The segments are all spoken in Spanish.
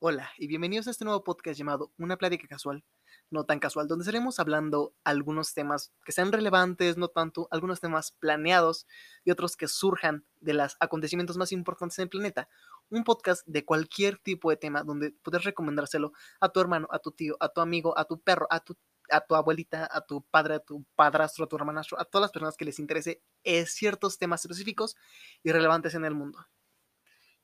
Hola y bienvenidos a este nuevo podcast llamado Una plática casual, no tan casual, donde estaremos hablando algunos temas que sean relevantes, no tanto, algunos temas planeados y otros que surjan de los acontecimientos más importantes en el planeta. Un podcast de cualquier tipo de tema donde puedes recomendárselo a tu hermano, a tu tío, a tu amigo, a tu perro, a tu, a tu abuelita, a tu padre, a tu padrastro, a tu hermanastro, a todas las personas que les interese eh, ciertos temas específicos y relevantes en el mundo.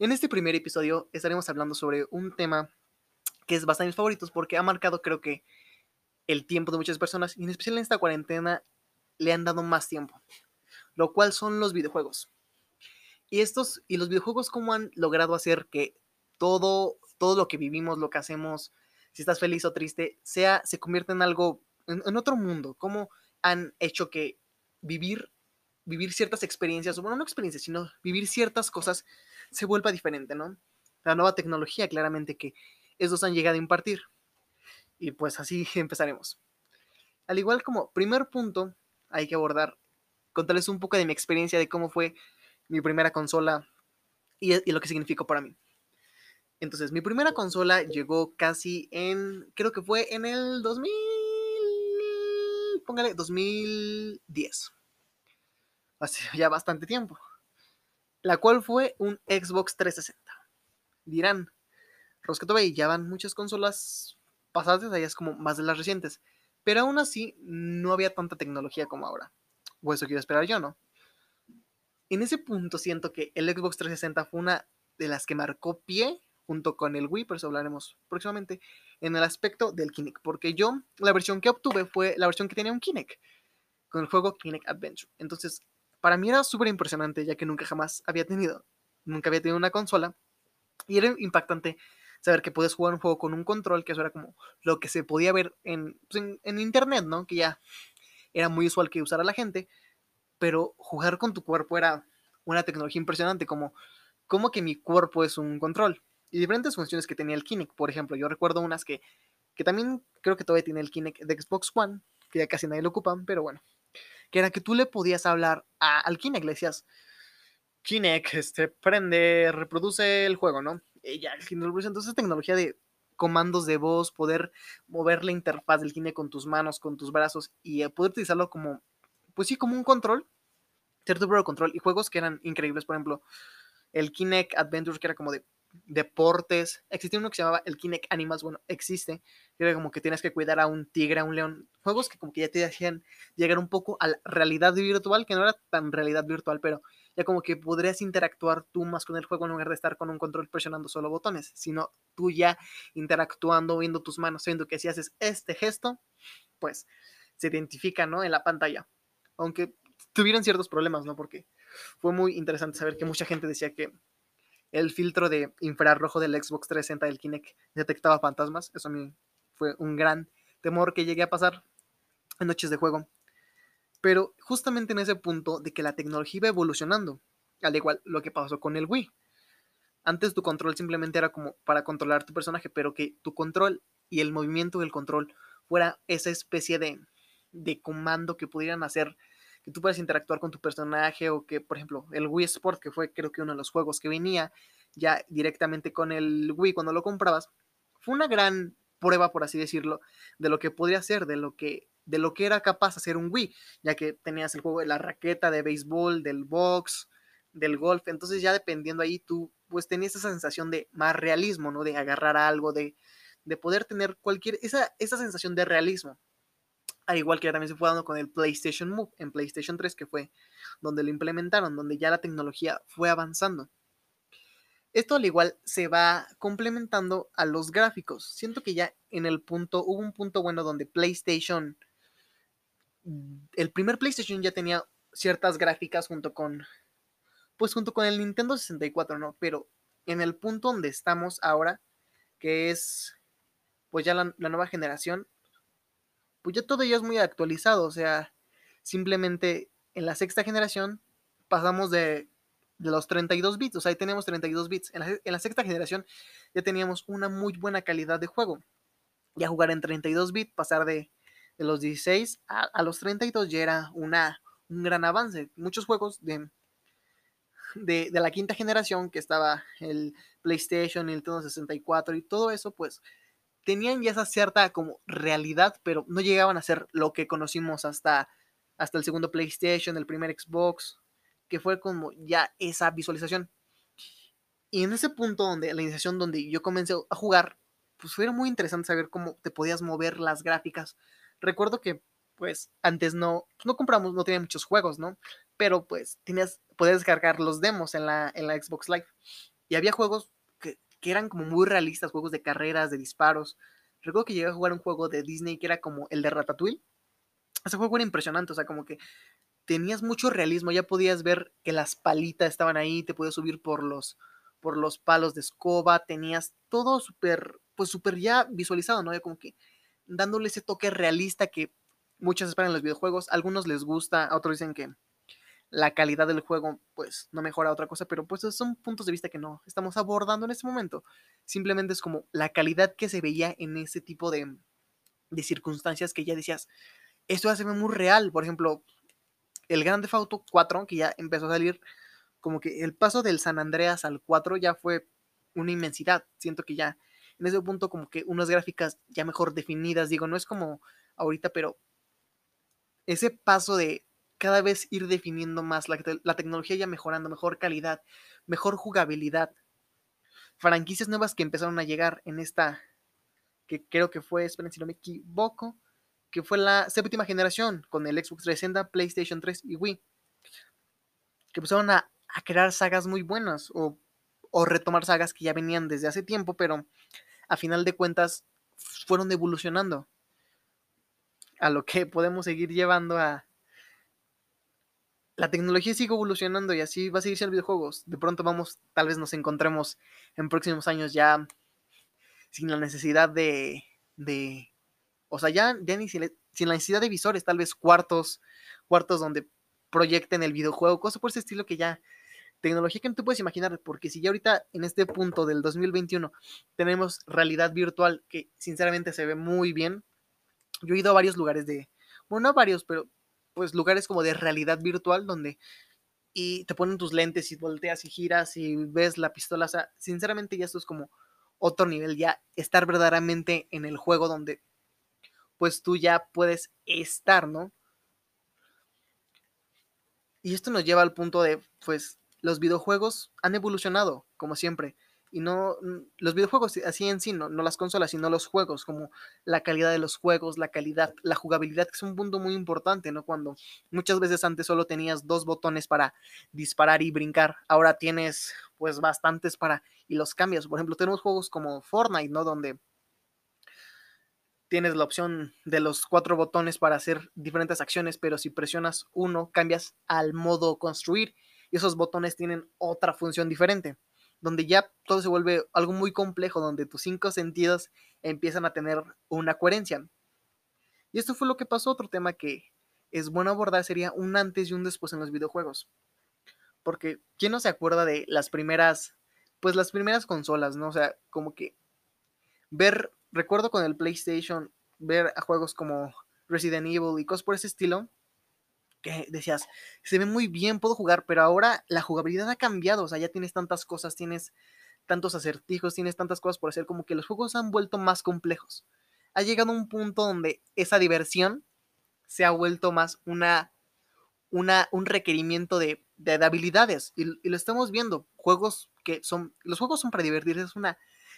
En este primer episodio estaremos hablando sobre un tema que es bastante mis favoritos porque ha marcado creo que el tiempo de muchas personas y en especial en esta cuarentena le han dado más tiempo, lo cual son los videojuegos. Y estos y los videojuegos cómo han logrado hacer que todo todo lo que vivimos, lo que hacemos, si estás feliz o triste, sea se convierta en algo en, en otro mundo, cómo han hecho que vivir vivir ciertas experiencias, bueno, no experiencias, sino vivir ciertas cosas se vuelva diferente, ¿no? La nueva tecnología, claramente, que estos han llegado a impartir. Y pues así empezaremos. Al igual como primer punto, hay que abordar, contarles un poco de mi experiencia de cómo fue mi primera consola y, y lo que significó para mí. Entonces, mi primera consola llegó casi en, creo que fue en el 2000, póngale, 2010. Hace ya bastante tiempo la cual fue un Xbox 360. Dirán, Rosquetobe ya van muchas consolas pasadas, allá es como más de las recientes, pero aún así no había tanta tecnología como ahora. O eso quiero esperar yo, ¿no? En ese punto siento que el Xbox 360 fue una de las que marcó pie junto con el Wii, por eso hablaremos próximamente, en el aspecto del Kinect, porque yo la versión que obtuve fue la versión que tenía un Kinect, con el juego Kinect Adventure. Entonces, para mí era súper impresionante, ya que nunca jamás había tenido, nunca había tenido una consola. Y era impactante saber que puedes jugar un juego con un control, que eso era como lo que se podía ver en, pues, en, en internet, ¿no? Que ya era muy usual que usara la gente, pero jugar con tu cuerpo era una tecnología impresionante, como, como que mi cuerpo es un control. Y diferentes funciones que tenía el Kinect, por ejemplo, yo recuerdo unas que, que también creo que todavía tiene el Kinect de Xbox One, que ya casi nadie lo ocupa, pero bueno, que era que tú le podías hablar a, al Kinect, le decías, Kinect, este, prende, reproduce el juego, ¿no? Y ya, entonces tecnología de comandos de voz, poder mover la interfaz del Kinect con tus manos, con tus brazos y eh, poder utilizarlo como, pues sí, como un control, cierto de control y juegos que eran increíbles, por ejemplo, el Kinect Adventure que era como de deportes. Existía uno que se llamaba el Kinect Animals, bueno, existe. Era como que tienes que cuidar a un tigre, a un león. Juegos que como que ya te hacían llegar un poco a la realidad virtual, que no era tan realidad virtual, pero ya como que podrías interactuar tú más con el juego en lugar de estar con un control presionando solo botones, sino tú ya interactuando, viendo tus manos, viendo que si haces este gesto, pues se identifica, ¿no? En la pantalla. Aunque tuvieron ciertos problemas, ¿no? Porque fue muy interesante saber que mucha gente decía que el filtro de infrarrojo del Xbox 360 del Kinect detectaba fantasmas. Eso a mí fue un gran temor que llegué a pasar en noches de juego. Pero justamente en ese punto de que la tecnología iba evolucionando, al igual lo que pasó con el Wii. Antes tu control simplemente era como para controlar tu personaje, pero que tu control y el movimiento del control fuera esa especie de, de comando que pudieran hacer que tú puedas interactuar con tu personaje o que, por ejemplo, el Wii Sport, que fue creo que uno de los juegos que venía ya directamente con el Wii cuando lo comprabas, fue una gran prueba, por así decirlo, de lo que podría ser, de lo que, de lo que era capaz hacer un Wii, ya que tenías el juego de la raqueta de béisbol, del box, del golf, entonces ya dependiendo ahí tú pues tenías esa sensación de más realismo, ¿no? De agarrar algo, de, de poder tener cualquier, esa, esa sensación de realismo al igual que también se fue dando con el PlayStation Move en PlayStation 3, que fue donde lo implementaron, donde ya la tecnología fue avanzando. Esto al igual se va complementando a los gráficos. Siento que ya en el punto, hubo un punto bueno donde PlayStation, el primer PlayStation ya tenía ciertas gráficas junto con, pues junto con el Nintendo 64, ¿no? Pero en el punto donde estamos ahora, que es pues ya la, la nueva generación, pues ya todo ya es muy actualizado, o sea, simplemente en la sexta generación pasamos de, de los 32 bits, o sea, ahí tenemos 32 bits. En la, en la, sexta generación ya teníamos una muy buena calidad de juego. Ya jugar en 32 bits, pasar de, de los 16 a, a, los 32 ya era una, un gran avance. Muchos juegos de, de, de la quinta generación, que estaba el PlayStation, el Nintendo 64 y todo eso, pues tenían ya esa cierta como realidad, pero no llegaban a ser lo que conocimos hasta, hasta el segundo PlayStation, el primer Xbox, que fue como ya esa visualización. Y en ese punto donde la iniciación donde yo comencé a jugar, pues fue muy interesante saber cómo te podías mover las gráficas. Recuerdo que pues antes no, no compramos, no tenía muchos juegos, ¿no? Pero pues tenías, podías descargar los demos en la, en la Xbox Live. Y había juegos que, eran como muy realistas, juegos de carreras, de disparos. Recuerdo que llegué a jugar un juego de Disney que era como el de Ratatouille. Ese juego era impresionante, o sea, como que tenías mucho realismo, ya podías ver que las palitas estaban ahí, te podías subir por los, por los palos de escoba, tenías todo súper, pues súper ya visualizado, ¿no? Ya como que dándole ese toque realista que muchos esperan en los videojuegos, a algunos les gusta, otros dicen que la calidad del juego pues no mejora otra cosa, pero pues son puntos de vista que no estamos abordando en este momento. Simplemente es como la calidad que se veía en ese tipo de, de circunstancias que ya decías, esto ya se ve muy real. Por ejemplo, el Grande Auto 4, que ya empezó a salir, como que el paso del San Andreas al 4 ya fue una inmensidad. Siento que ya en ese punto como que unas gráficas ya mejor definidas, digo, no es como ahorita, pero ese paso de cada vez ir definiendo más, la, la tecnología ya mejorando, mejor calidad, mejor jugabilidad, franquicias nuevas que empezaron a llegar en esta, que creo que fue, esperen si no me equivoco, que fue la séptima generación con el Xbox 360, PlayStation 3 y Wii, que empezaron a, a crear sagas muy buenas o, o, retomar sagas que ya venían desde hace tiempo, pero a final de cuentas fueron evolucionando a lo que podemos seguir llevando a... La tecnología sigue evolucionando y así va a seguir siendo videojuegos. De pronto vamos, tal vez nos encontremos en próximos años ya sin la necesidad de... de o sea, ya, ya ni sin, sin la necesidad de visores, tal vez cuartos, cuartos donde proyecten el videojuego, cosas por ese estilo que ya tecnología que no te puedes imaginar, porque si ya ahorita en este punto del 2021 tenemos realidad virtual que sinceramente se ve muy bien, yo he ido a varios lugares de, bueno, no varios, pero pues lugares como de realidad virtual donde y te ponen tus lentes y volteas y giras y ves la pistola. O sea, sinceramente ya esto es como otro nivel, ya estar verdaderamente en el juego donde pues tú ya puedes estar, ¿no? Y esto nos lleva al punto de, pues, los videojuegos han evolucionado, como siempre y no los videojuegos así en sí, no, no las consolas, sino los juegos, como la calidad de los juegos, la calidad, la jugabilidad, que es un punto muy importante, ¿no? Cuando muchas veces antes solo tenías dos botones para disparar y brincar, ahora tienes pues bastantes para y los cambias. Por ejemplo, tenemos juegos como Fortnite, ¿no? Donde tienes la opción de los cuatro botones para hacer diferentes acciones, pero si presionas uno, cambias al modo construir y esos botones tienen otra función diferente donde ya todo se vuelve algo muy complejo, donde tus cinco sentidos empiezan a tener una coherencia. Y esto fue lo que pasó. Otro tema que es bueno abordar sería un antes y un después en los videojuegos. Porque, ¿quién no se acuerda de las primeras, pues las primeras consolas, ¿no? O sea, como que ver, recuerdo con el PlayStation, ver a juegos como Resident Evil y cosas por ese estilo, que decías, se ve muy bien, puedo jugar, pero ahora la jugabilidad ha cambiado, o sea, ya tienes tantas cosas, tienes tantos acertijos, tienes tantas cosas por hacer, como que los juegos han vuelto más complejos. Ha llegado un punto donde esa diversión se ha vuelto más una, una un requerimiento de, de, habilidades, y, y, lo estamos viendo, juegos que son, los juegos son para divertirse, es una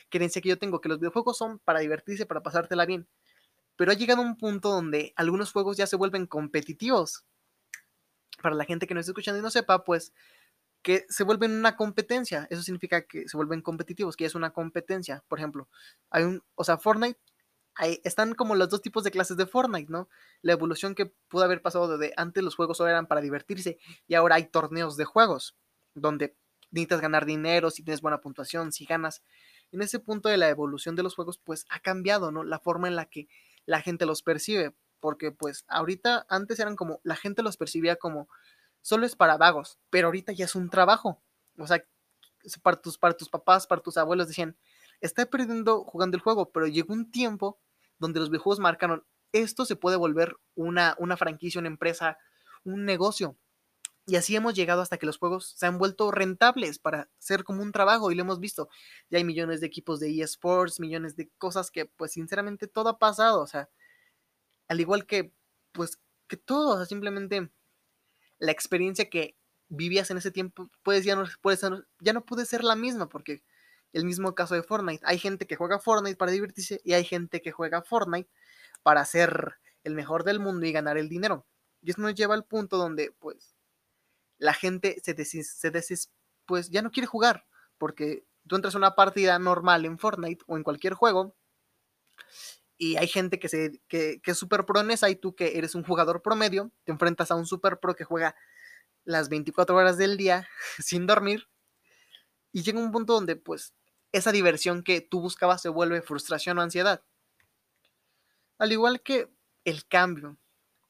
creencia que yo tengo, que los videojuegos son para divertirse, para pasártela bien, pero ha llegado un punto donde algunos juegos ya se vuelven competitivos, para la gente que no está escuchando y no sepa, pues que se vuelven una competencia. Eso significa que se vuelven competitivos, que es una competencia. Por ejemplo, hay un, o sea, Fortnite, hay, están como los dos tipos de clases de Fortnite, ¿no? La evolución que pudo haber pasado desde antes los juegos solo eran para divertirse y ahora hay torneos de juegos donde necesitas ganar dinero, si tienes buena puntuación, si ganas. En ese punto de la evolución de los juegos, pues ha cambiado, ¿no? La forma en la que la gente los percibe porque pues ahorita antes eran como, la gente los percibía como, solo es para vagos, pero ahorita ya es un trabajo. O sea, para tus, para tus papás, para tus abuelos decían, está perdiendo jugando el juego, pero llegó un tiempo donde los videojuegos marcaron, esto se puede volver una, una franquicia, una empresa, un negocio. Y así hemos llegado hasta que los juegos se han vuelto rentables para ser como un trabajo y lo hemos visto. Ya hay millones de equipos de eSports, millones de cosas que pues sinceramente todo ha pasado. O sea, al igual que pues que todo, o sea, simplemente la experiencia que vivías en ese tiempo pues ya no, puede ser, ya no puede ser la misma porque el mismo caso de Fortnite. Hay gente que juega Fortnite para divertirse y hay gente que juega Fortnite para ser el mejor del mundo y ganar el dinero. Y eso nos lleva al punto donde pues la gente se, desis, pues ya no quiere jugar, porque tú entras a una partida normal en Fortnite o en cualquier juego y hay gente que, se, que, es súper pro en esa y tú que eres un jugador promedio, te enfrentas a un super pro que juega las 24 horas del día sin dormir y llega un punto donde pues esa diversión que tú buscabas se vuelve frustración o ansiedad. Al igual que el cambio,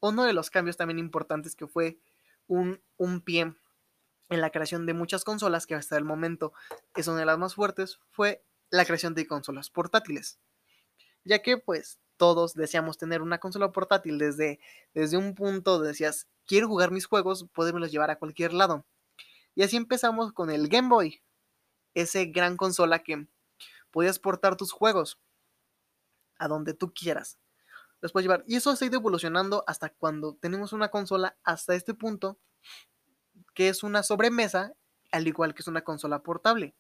uno de los cambios también importantes que fue un, pie en la creación de muchas consolas, que hasta el momento es una de las más fuertes, fue la creación de consolas portátiles. Ya que pues todos deseamos tener una consola portátil desde, desde un punto decías, quiero jugar mis juegos, podérmelos llevar a cualquier lado. Y así empezamos con el Game Boy, ese gran consola que podías portar tus juegos a donde tú quieras puedes llevar. Y eso se ha ido evolucionando hasta cuando tenemos una consola hasta este punto, que es una sobremesa, al igual que es una consola portable.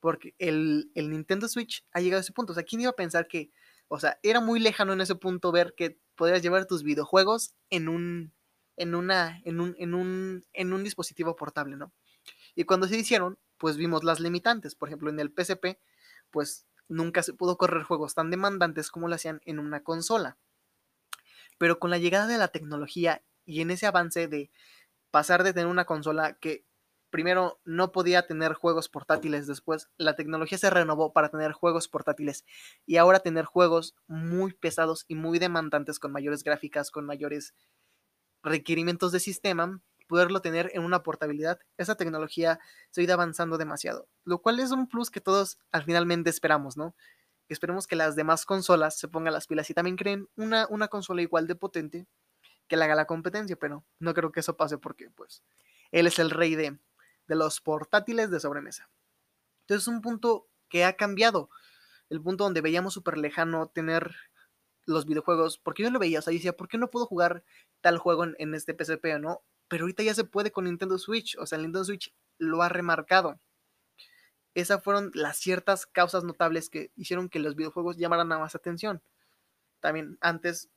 Porque el, Nintendo Switch ha llegado a ese punto. O sea, ¿quién iba a pensar que, o sea, era muy lejano en ese punto ver que podrías llevar tus videojuegos en un, en una, en un, en un, en un dispositivo portable, ¿no? Y cuando se hicieron, pues vimos las limitantes. Por ejemplo, en el PSP, pues nunca se pudo correr juegos tan demandantes como lo hacían en una consola. Pero con la llegada de la tecnología y en ese avance de pasar de tener una consola que primero no podía tener juegos portátiles, después la tecnología se renovó para tener juegos portátiles y ahora tener juegos muy pesados y muy demandantes con mayores gráficas, con mayores requerimientos de sistema, poderlo tener en una portabilidad, esa tecnología se ha ido avanzando demasiado, lo cual es un plus que todos al finalmente esperamos, ¿no? Esperemos que las demás consolas se pongan las pilas y también creen una, una consola igual de potente que le haga la competencia, pero no creo que eso pase porque pues él es el rey de, de los portátiles de sobremesa. Entonces es un punto que ha cambiado, el punto donde veíamos súper lejano tener los videojuegos, porque yo lo veía, o sea, decía, ¿por qué no puedo jugar tal juego en, en este PSP, no? pero ahorita ya se puede con Nintendo Switch, o sea, Nintendo Switch lo ha remarcado. Esas fueron las ciertas causas notables que hicieron que los videojuegos llamaran a más atención. También antes,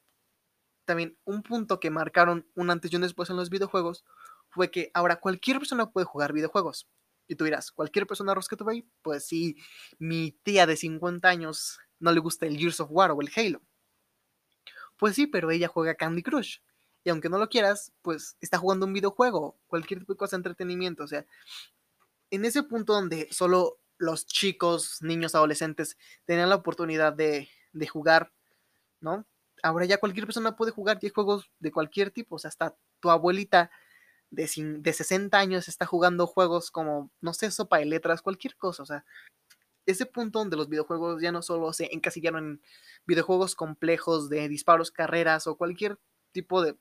también un punto que marcaron un antes y un después en los videojuegos fue que ahora cualquier persona puede jugar videojuegos. Y tú dirás, ¿cualquier persona Rosqueto Pues sí, mi tía de 50 años no le gusta el Gears of War o el Halo. Pues sí, pero ella juega Candy Crush y aunque no lo quieras, pues está jugando un videojuego, cualquier tipo de cosa de entretenimiento. O sea, en ese punto donde solo los chicos, niños, adolescentes tenían la oportunidad de, jugar, ¿no? Ahora ya cualquier persona puede jugar hay juegos de cualquier tipo. O sea, hasta tu abuelita de, de 60 años está jugando juegos como, no sé, sopa de letras, cualquier cosa. O sea, ese punto donde los videojuegos ya no solo se encasillaron en videojuegos complejos de disparos, carreras o cualquier tipo de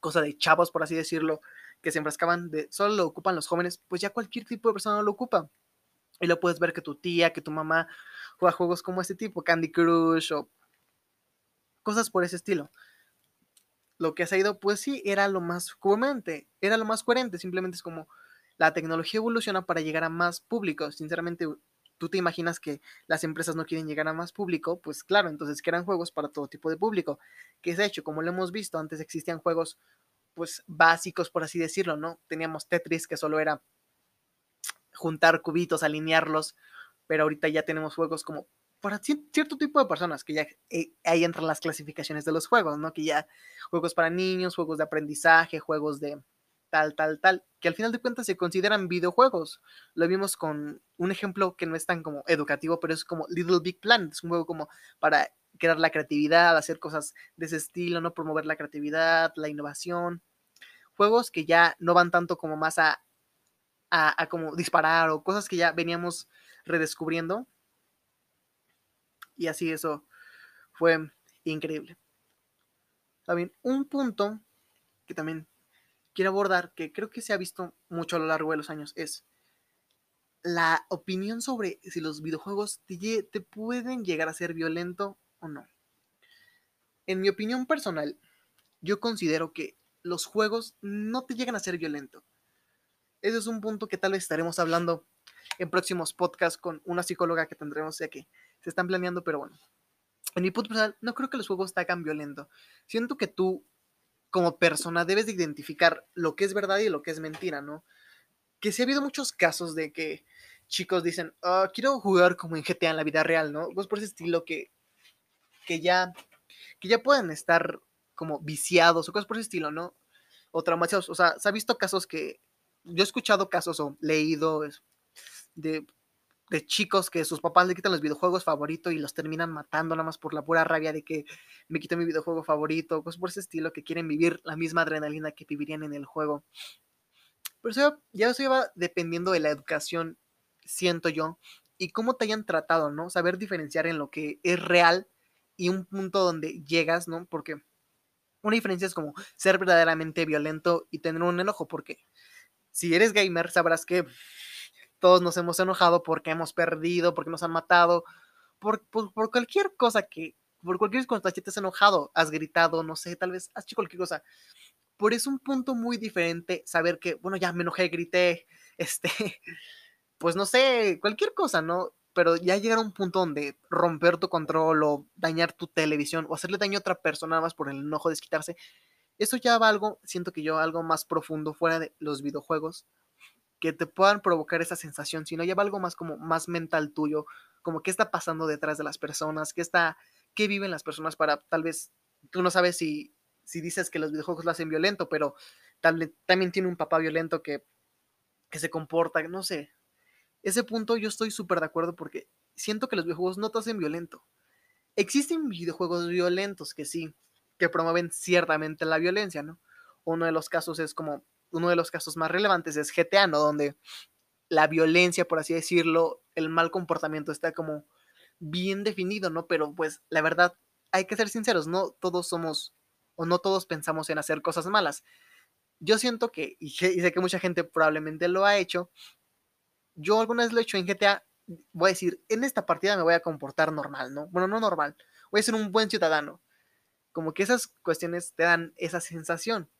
cosa de chavos, por así decirlo, que se enfrascaban de solo lo ocupan los jóvenes, pues ya cualquier tipo de persona lo ocupa. Y lo puedes ver que tu tía, que tu mamá juega juegos como este tipo, Candy Crush o cosas por ese estilo. Lo que ha ido, pues sí, era lo más coherente, era lo más coherente, simplemente es como la tecnología evoluciona para llegar a más público. Sinceramente, tú te imaginas que las empresas no quieren llegar a más público, pues claro, entonces crean juegos para todo tipo de público. Que es hecho, como lo hemos visto, antes existían juegos pues básicos, por así decirlo, ¿no? Teníamos Tetris que solo era juntar cubitos, alinearlos, pero ahorita ya tenemos juegos como para cierto tipo de personas, que ya eh, ahí entran las clasificaciones de los juegos, ¿no? Que ya juegos para niños, juegos de aprendizaje, juegos de tal, tal, tal, que al final de cuentas se consideran videojuegos. Lo vimos con un ejemplo que no es tan como educativo, pero es como Little Big Planet, es un juego como para crear la creatividad, hacer cosas de ese estilo, no promover la creatividad, la innovación. Juegos que ya no van tanto como más a, a, como disparar o cosas que ya veníamos redescubriendo. Y así eso fue increíble. También un punto que también quiero abordar, que creo que se ha visto mucho a lo largo de los años, es la opinión sobre si los videojuegos te, pueden llegar a ser violento o no. En mi opinión personal, yo considero que los juegos no te llegan a ser violento. Ese es un punto que tal vez estaremos hablando en próximos podcasts con una psicóloga que tendremos, ya que se están planeando, pero bueno. En mi punto personal, no creo que los juegos hagan violento. Siento que tú, como persona, debes de identificar lo que es verdad y lo que es mentira, ¿no? Que sí ha habido muchos casos de que chicos dicen, oh, quiero jugar como en GTA en la vida real, ¿no? Pues por ese estilo que, que ya, que ya pueden estar como viciados o cosas por ese estilo, ¿no? O traumatizados. O sea, se ha visto casos que, yo he escuchado casos o leído de, chicos que sus papás le quitan los videojuegos favoritos y los terminan matando nada más por la pura rabia de que me quito mi videojuego favorito, cosas por ese estilo, que quieren vivir la misma adrenalina que vivirían en el juego. Pero eso, ya eso va dependiendo de la educación siento yo, y cómo te hayan tratado, ¿no? Saber diferenciar en lo que es real y un punto donde llegas, ¿no? Porque una diferencia es como ser verdaderamente violento y tener un enojo, porque si eres gamer sabrás que todos nos hemos enojado porque hemos perdido, porque nos han matado, por, por, cualquier cosa que, por cualquier cosa te has enojado, has gritado, no sé, tal vez has hecho cualquier cosa. Por eso un punto muy diferente saber que, bueno, ya me enojé, grité, este, pues no sé, cualquier cosa, ¿no? Pero ya llegar a un punto donde romper tu control o dañar tu televisión o hacerle daño a otra persona más por el enojo de desquitarse, eso ya va algo, siento que yo, algo más profundo fuera de los videojuegos, que te puedan provocar esa sensación, sino ya va algo más como más mental tuyo, como qué está pasando detrás de las personas, qué está, qué viven las personas para tal vez, tú no sabes si, si dices que los videojuegos lo hacen violento, pero tal, también tiene un papá violento que, que se comporta, no sé, ese punto yo estoy súper de acuerdo porque siento que los videojuegos no te hacen violento. Existen videojuegos violentos que sí, que promueven ciertamente la violencia, ¿no? Uno de los casos es como, uno de los casos más relevantes es GTA, ¿no? Donde la violencia, por así decirlo, el mal comportamiento está como bien definido, ¿no? Pero pues la verdad, hay que ser sinceros, no todos somos o no todos pensamos en hacer cosas malas. Yo siento que, y sé que mucha gente probablemente lo ha hecho, yo alguna vez lo he hecho en GTA, voy a decir, en esta partida me voy a comportar normal, ¿no? Bueno, no normal, voy a ser un buen ciudadano. Como que esas cuestiones te dan esa sensación,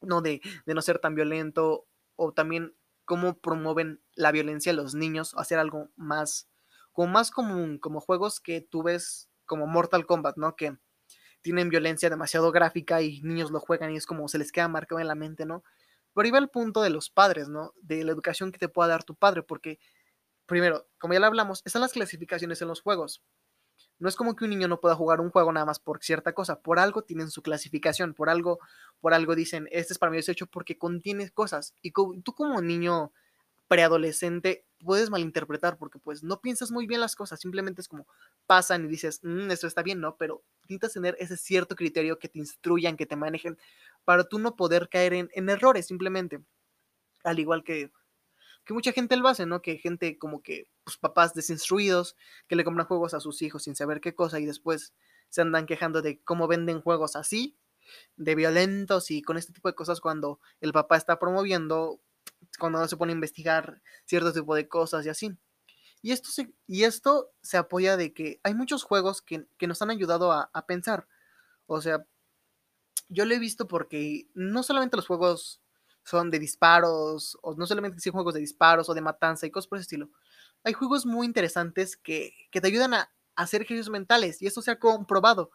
¿no? De, de no ser tan violento o también cómo promueven la violencia a los niños, hacer algo más, como más común, como juegos que tú ves como Mortal Kombat, ¿no? Que tienen violencia demasiado gráfica y niños lo juegan y es como se les queda marcado en la mente, ¿no? Pero va el punto de los padres, ¿no? De la educación que te pueda dar tu padre, porque, primero, como ya lo hablamos, están las clasificaciones en los juegos. No es como que un niño no pueda jugar un juego nada más por cierta cosa, por algo tienen su clasificación, por algo, por algo dicen, este es para mí hecho porque contiene cosas. Y tú como niño preadolescente puedes malinterpretar porque pues no piensas muy bien las cosas, simplemente es como pasan y dices, mm, esto está bien, ¿no? Pero necesitas tener ese cierto criterio que te instruyan, que te manejen, para tú no poder caer en, errores simplemente. Al igual que, que mucha gente lo hace, ¿no? Que gente como que, pues papás desinstruidos, que le compran juegos a sus hijos sin saber qué cosa y después se andan quejando de cómo venden juegos así, de violentos y con este tipo de cosas cuando el papá está promoviendo, cuando no se pone a investigar cierto tipo de cosas y así. Y esto se, y esto se apoya de que hay muchos juegos que, nos han ayudado a, a pensar. O sea, yo lo he visto porque no solamente los juegos son de disparos, o no solamente son juegos de disparos o de matanza y cosas por ese estilo. Hay juegos muy interesantes que, te ayudan a, hacer ejercicios mentales y esto se ha comprobado,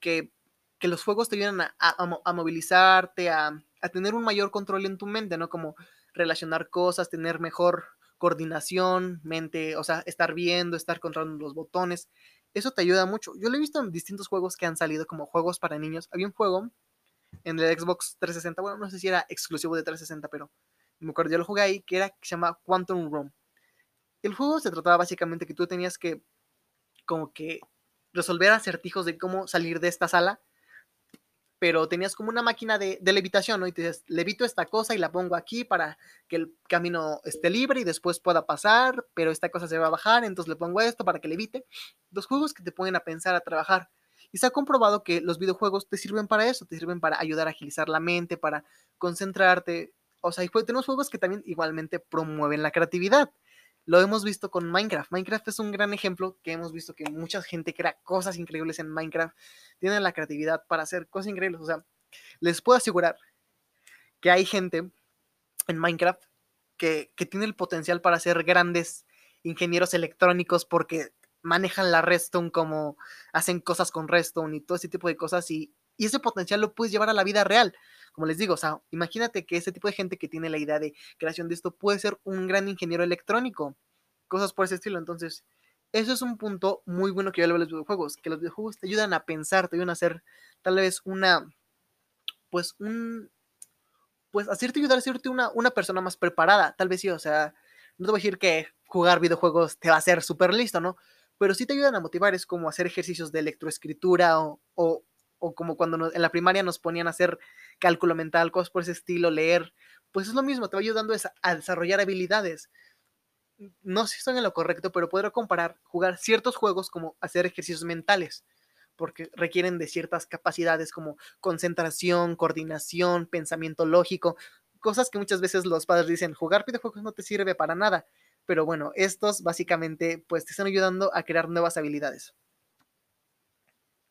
que, los juegos te ayudan a, a, movilizarte, a, tener un mayor control en tu mente, ¿no? Como relacionar cosas, tener mejor coordinación, mente, o sea, estar viendo, estar controlando los botones. Eso te ayuda mucho. Yo lo he visto en distintos juegos que han salido como juegos para niños. Había un juego en el Xbox 360, bueno, no sé si era exclusivo de 360, pero me acuerdo, yo lo jugué ahí, que era, que se llama Quantum Room. El juego se trataba básicamente que tú tenías que, como que, resolver acertijos de cómo salir de esta sala, pero tenías como una máquina de, de, levitación, ¿no? Y te dices, levito esta cosa y la pongo aquí para que el camino esté libre y después pueda pasar, pero esta cosa se va a bajar, entonces le pongo esto para que levite. Los juegos que te ponen a pensar, a trabajar Y se ha comprobado que los videojuegos te sirven para eso, te sirven para ayudar a agilizar la mente, para concentrarte. O sea, tenemos juegos que también igualmente promueven la creatividad. Lo hemos visto con Minecraft. Minecraft es un gran ejemplo que hemos visto que mucha gente crea cosas increíbles en Minecraft. Tienen la creatividad para hacer cosas increíbles. O sea, les puedo asegurar que hay gente en Minecraft que, que tiene el potencial para ser grandes ingenieros electrónicos porque manejan la Redstone como hacen cosas con Redstone y todo ese tipo de cosas y, ese potencial lo puedes llevar a la vida real. Como les digo, o sea, imagínate que ese tipo de gente que tiene la idea de creación de esto puede ser un gran ingeniero electrónico, cosas por ese estilo. Entonces, eso es un punto muy bueno que yo le veo a los videojuegos, que los videojuegos te ayudan a pensar, te ayudan a hacer tal vez una, pues un, pues hacerte ayudar a hacerte una, una persona más preparada, tal vez sí, o sea, no te voy a decir que jugar videojuegos te va a hacer súper listo, ¿no? Pero sí te ayudan a motivar, es como hacer ejercicios de electroescritura o, o, o como cuando en la primaria nos ponían a hacer cálculo mental, cosas por ese estilo, leer, pues es lo mismo, te va ayudando a desarrollar habilidades. No sé si son en lo correcto, pero podré comparar jugar ciertos juegos como hacer ejercicios mentales porque requieren de ciertas capacidades como concentración, coordinación, pensamiento lógico, cosas que muchas veces los padres dicen, jugar videojuegos no te sirve para nada, pero bueno, estos básicamente pues te están ayudando a crear nuevas habilidades.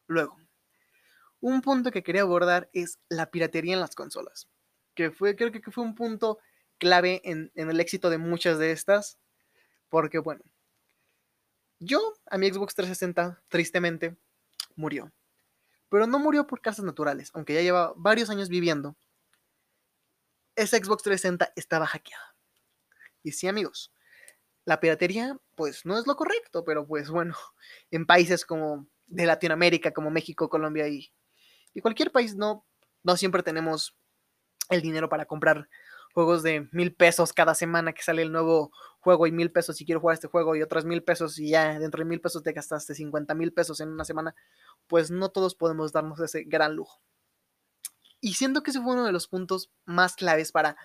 Luego, un punto que quería abordar es la piratería en las consolas, que fue, creo que fue un punto clave en, el éxito de muchas de estas, porque bueno, yo a mi Xbox 360, tristemente, murió. Pero no murió por causas naturales, aunque ya lleva varios años viviendo. Esa Xbox 360 estaba hackeada. Y sí, amigos, la piratería, pues no es lo correcto, pero pues bueno, en países como de Latinoamérica, como México, Colombia y, y cualquier país, no, no siempre tenemos el dinero para comprar juegos de mil pesos cada semana que sale el nuevo juego y mil pesos si quiero jugar este juego y otros mil pesos y ya dentro de mil pesos te gastaste 50 mil pesos en una semana, pues no todos podemos darnos ese gran lujo. Y siento que ese fue uno de los puntos más claves para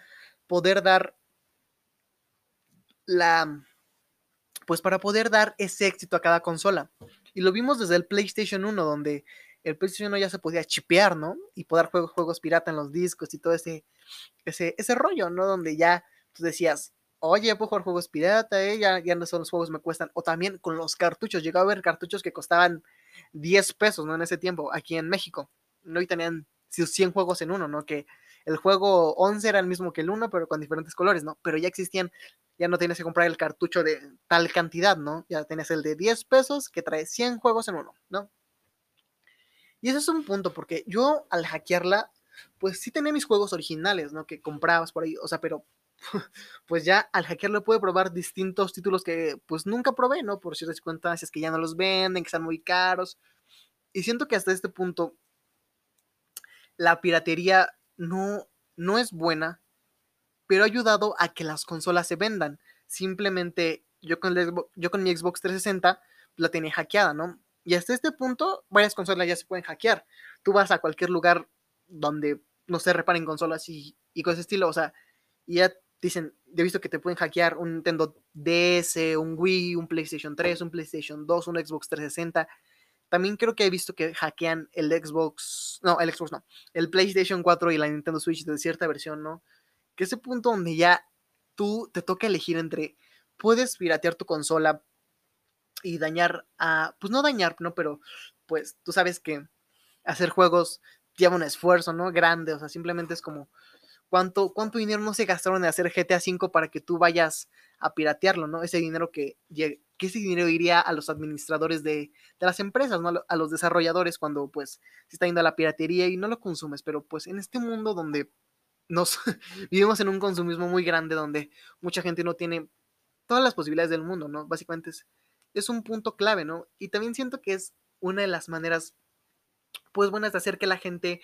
poder dar la pues para poder dar ese éxito a cada consola. Y lo vimos desde el PlayStation 1 donde el PlayStation 1 ya se podía chipear, ¿no? Y poder jugar juegos pirata en los discos y todo ese, ese, ese rollo, ¿no? Donde ya tú decías, oye, puedo jugar juegos pirata, ¿eh? ya, ya no son los juegos me cuestan. O también con los cartuchos, llegaba a haber cartuchos que costaban 10 pesos, ¿no? En ese tiempo, aquí en México. ¿no? Y tenían 100 juegos en uno, ¿no? Que el juego 11 era el mismo que el 1, pero con diferentes colores, ¿no? Pero ya existían, ya no tenías que comprar el cartucho de tal cantidad, ¿no? Ya tenías el de 10 pesos que trae 100 juegos en uno, ¿no? Y ese es un punto, porque yo al hackearla, pues sí tenía mis juegos originales, ¿no? Que comprabas por ahí, o sea, pero pues ya al hackearla pude probar distintos títulos que pues nunca probé, ¿no? Por ciertas circunstancias que ya no los venden, que están muy caros. Y siento que hasta este punto la piratería no, no es buena, pero ha ayudado a que las consolas se vendan. Simplemente yo con, yo con mi Xbox 360 la tenía hackeada, ¿no? Y hasta este punto, varias consolas ya se pueden hackear. Tú vas a cualquier lugar donde no se reparen consolas y, y con ese estilo, o sea, y ya dicen, he visto que te pueden hackear un Nintendo DS, un Wii, un PlayStation 3, un PlayStation 2, un Xbox 360. También creo que he visto que hackean el Xbox, no, el Xbox no, el PlayStation 4 y la Nintendo Switch de cierta versión, ¿no? Que ese punto donde ya tú te toca elegir entre, puedes piratear tu consola y dañar a, pues no dañar, ¿no? Pero pues tú sabes que hacer juegos lleva un esfuerzo, ¿no? Grande, o sea, simplemente es como cuánto, cuánto dinero no se gastaron en hacer GTA V para que tú vayas a piratearlo, ¿no? Ese dinero que, que ese dinero iría a los administradores de, de, las empresas, ¿no? A los desarrolladores cuando pues se está yendo a la piratería y no lo consumes, pero pues en este mundo donde nos vivimos en un consumismo muy grande, donde mucha gente no tiene todas las posibilidades del mundo, ¿no? Básicamente es un punto clave, ¿no? Y también siento que es una de las maneras, pues buenas de hacer que la gente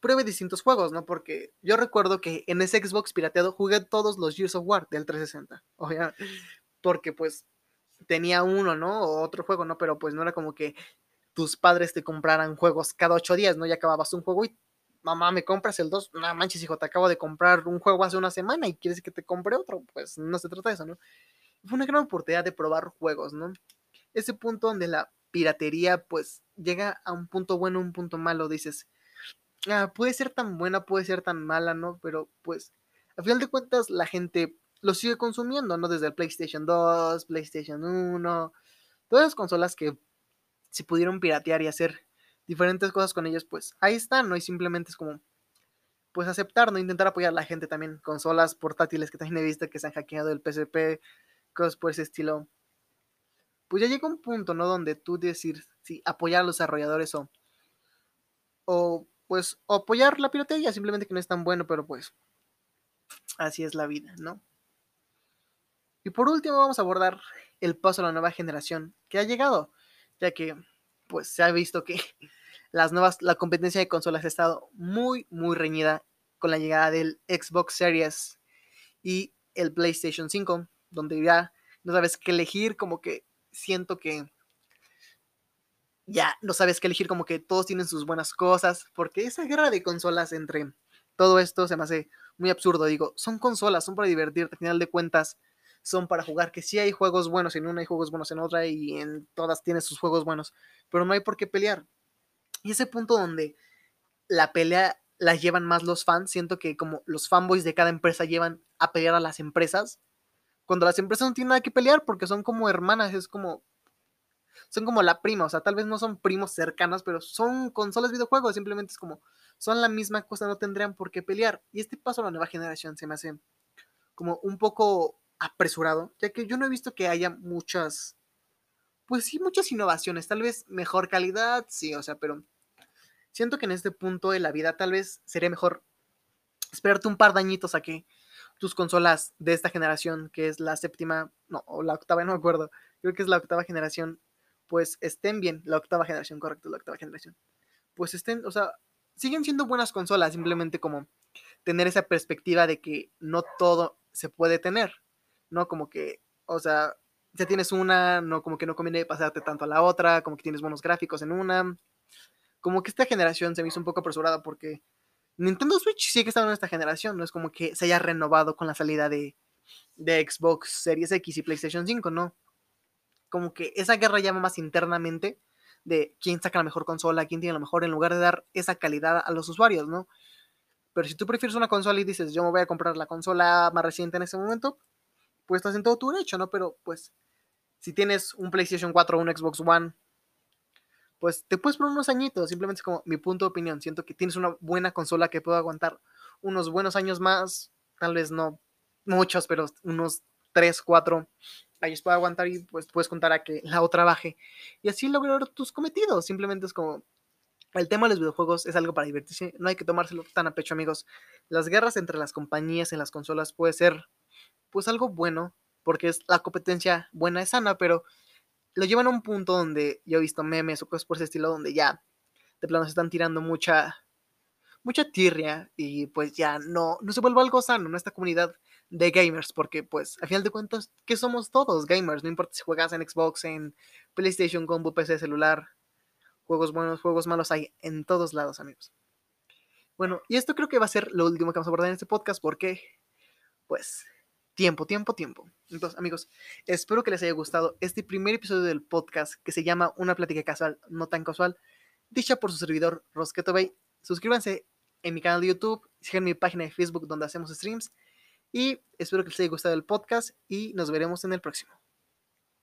pruebe distintos juegos, ¿no? Porque yo recuerdo que en ese Xbox pirateado jugué todos los Gears of War del 360, o sea, porque pues tenía uno, ¿no? O otro juego, ¿no? Pero pues no era como que tus padres te compraran juegos cada ocho días, ¿no? Ya acababas un juego y mamá, ¿me compras el 2? No manches, hijo, te acabo de comprar un juego hace una semana y quieres que te compre otro. Pues no se trata de eso, ¿no? fue una gran oportunidad de probar juegos, ¿no? Ese punto donde la piratería pues llega a un punto bueno, un punto malo, dices, ah, puede ser tan buena, puede ser tan mala, ¿no? Pero pues, a final de cuentas, la gente lo sigue consumiendo, ¿no? Desde el PlayStation 2, PlayStation 1, todas las consolas que se pudieron piratear y hacer diferentes cosas con ellas, pues ahí están, ¿no? Y simplemente es como, pues aceptar, ¿no? Intentar apoyar a la gente también, consolas portátiles que también he visto que se han hackeado el PSP, cosas por ese estilo. Pues ya llega un punto, ¿no? Donde tú decir si apoyar a los desarrolladores o, o pues apoyar la piratería, simplemente que no es tan bueno, pero pues así es la vida, ¿no? Y por último vamos a abordar el paso a la nueva generación que ha llegado, ya que pues se ha visto que las nuevas, la competencia de consolas ha estado muy, muy reñida con la llegada del Xbox Series y el PlayStation 5, donde ya no sabes qué elegir, como que siento que ya no sabes qué elegir, como que todos tienen sus buenas cosas, porque esa guerra de consolas entre todo esto se me hace muy absurdo. Digo, son consolas, son para divertirte, al final de cuentas son para jugar, que sí hay juegos buenos en una, hay juegos buenos en otra y en todas tienes sus juegos buenos, pero no hay por qué pelear. Y ese punto donde la pelea la llevan más los fans, siento que como los fanboys de cada empresa llevan a pelear a las empresas, cuando las empresas no tienen nada que pelear porque son como hermanas, es como, son como la prima, o sea, tal vez no son primos cercanos, pero son consolas videojuegos, simplemente es como, son la misma cosa, no tendrían por qué pelear. Y este paso a la nueva generación se me hace como un poco apresurado, ya que yo no he visto que haya muchas, pues sí, muchas innovaciones, tal vez mejor calidad, sí, o sea, pero siento que en este punto de la vida tal vez sería mejor esperarte un par de añitos a que tus consolas de esta generación, que es la séptima, no, o la octava, no me acuerdo, creo que es la octava generación, pues estén bien, la octava generación, correcto, la octava generación, pues estén, o sea, siguen siendo buenas consolas, simplemente como tener esa perspectiva de que no todo se puede tener, ¿no? Como que, o sea, ya tienes una, no, como que no conviene pasarte tanto a la otra, como que tienes buenos gráficos en una. Como que esta generación se me hizo un poco apresurada porque Nintendo Switch sigue estando en esta generación, no es como que se haya renovado con la salida de, de Xbox Series X y PlayStation 5, ¿no? Como que esa guerra llama más internamente de quién saca la mejor consola, quién tiene lo mejor, en lugar de dar esa calidad a los usuarios, ¿no? Pero si tú prefieres una consola y dices, yo me voy a comprar la consola más reciente en ese momento, pues estás en todo tu derecho, ¿no? Pero pues si tienes un PlayStation 4 o un Xbox One, pues te puedes poner unos añitos, simplemente es como mi punto de opinión. Siento que tienes una buena consola que puede aguantar unos buenos años más, tal vez no muchos, pero unos 3, 4 años puede aguantar y pues puedes contar a que la otra baje. Y así lograr tus cometidos. Simplemente es como el tema de los videojuegos es algo para divertirse, no hay que tomárselo tan a pecho, amigos. Las guerras entre las compañías en las consolas puede ser pues algo bueno, porque es la competencia buena es sana, pero lo llevan a un punto donde yo he visto memes o cosas por ese estilo donde ya de plano se están tirando mucha mucha tirria y pues ya no no se vuelve algo sano en esta comunidad de gamers, porque pues a final de cuentas que somos todos gamers, no importa si juegas en Xbox, en PlayStation, Combo, PC, celular, juegos buenos, juegos malos hay en todos lados, amigos. Bueno, y esto creo que va a ser lo último que vamos a abordar en este podcast porque pues tiempo, tiempo, tiempo. Entonces, amigos, espero que les haya gustado este primer episodio del podcast que se llama Una plática casual, no tan casual, dicha por su servidor Rosqueto Bay. Suscríbanse en mi canal de YouTube, sigan mi página de Facebook donde hacemos streams y espero que les haya gustado el podcast y nos veremos en el próximo.